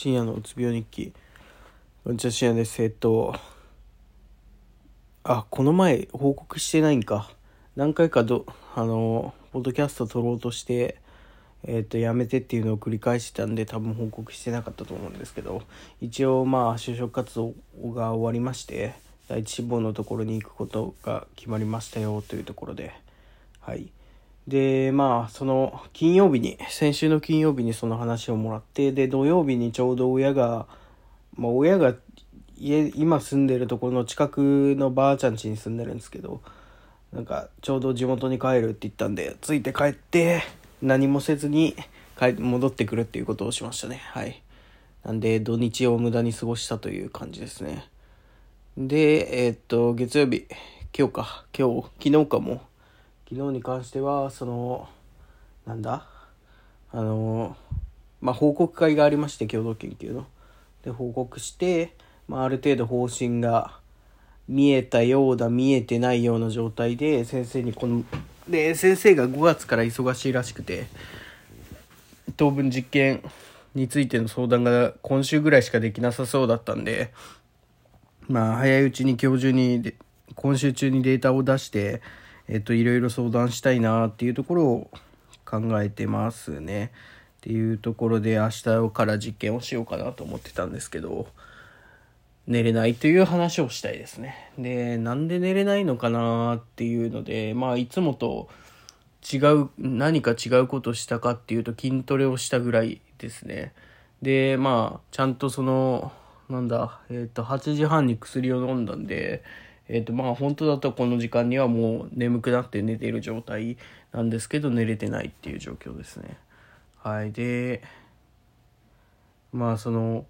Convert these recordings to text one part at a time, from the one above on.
深夜のうつ病日記。こんにちは深夜ですえっとあこの前報告してないんか。何回かどあのポッドキャスト撮ろうとしてえっとやめてっていうのを繰り返してたんで多分報告してなかったと思うんですけど。一応まあ就職活動が終わりまして第一志望のところに行くことが決まりましたよというところで。はい。でまあその金曜日に先週の金曜日にその話をもらってで土曜日にちょうど親が、まあ、親が家今住んでるところの近くのばあちゃん家に住んでるんですけどなんかちょうど地元に帰るって言ったんでついて帰って何もせずに帰戻ってくるっていうことをしましたね。はい。なんで土日を無駄に過ごしたという感じですね。でえー、っと月曜日今日か今日昨日かも昨日に関してはそのなんだ？あのまあ報告会がありまして共同研究の。で報告して、まあ、ある程度方針が見えたようだ見えてないような状態で先生にこので先生が5月から忙しいらしくて当分実験についての相談が今週ぐらいしかできなさそうだったんでまあ早いうちに今日中に今週中にデータを出してえっと、いろいろ相談したいなっていうところを考えてますね。っていうところで明日から実験をしようかなと思ってたんですけど、寝れないという話をしたいですね。で、なんで寝れないのかなっていうので、まあいつもと違う、何か違うことしたかっていうと筋トレをしたぐらいですね。で、まあちゃんとその、なんだ、えっ、ー、と8時半に薬を飲んだんで、えっ、ー、とまあ本当だとこの時間にはもう眠くなって寝ている状態なんですけど寝れてないっていう状況ですね。はい。でまあその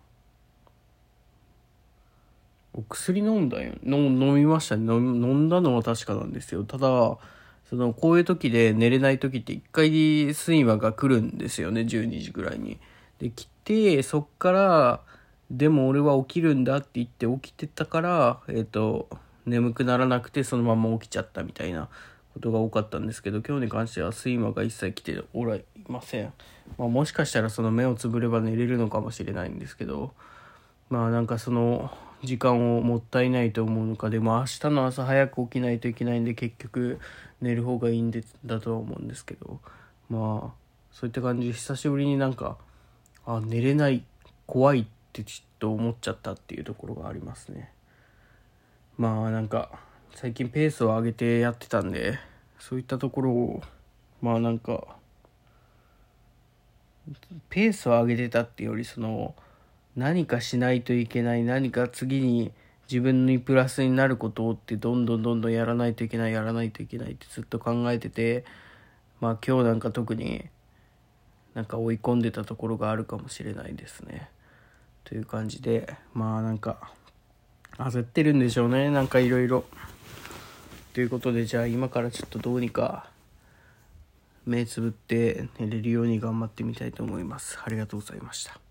お薬飲んだよ。飲飲みましたね。飲んだのは確かなんですよ。ただそのこういう時で寝れない時って一回睡魔が来るんですよね。12時ぐらいに。で来てそっからでも俺は起きるんだって言って起きてたからえっ、ー、と眠くならなくてそのまま起きちゃったみたいなことが多かったんですけど今日に関しては睡魔が一切来ておらいません、まあ、もしかしたらその目をつぶれば寝れるのかもしれないんですけどまあなんかその時間をもったいないと思うのかでも明日の朝早く起きないといけないんで結局寝る方がいいんでだとは思うんですけどまあそういった感じで久しぶりになんかあ寝れない怖いってちょっと思っちゃったっていうところがありますね。まあなんか最近ペースを上げてやってたんでそういったところをまあなんかペースを上げてたっていうよりその何かしないといけない何か次に自分にプラスになることをってどんどんどんどんやらないといけないやらないといけないってずっと考えててまあ今日なんか特になんか追い込んでたところがあるかもしれないですね。という感じでまあなんか焦ってるんでしょうね。なんかいろいろ。ということでじゃあ今からちょっとどうにか目つぶって寝れるように頑張ってみたいと思います。ありがとうございました。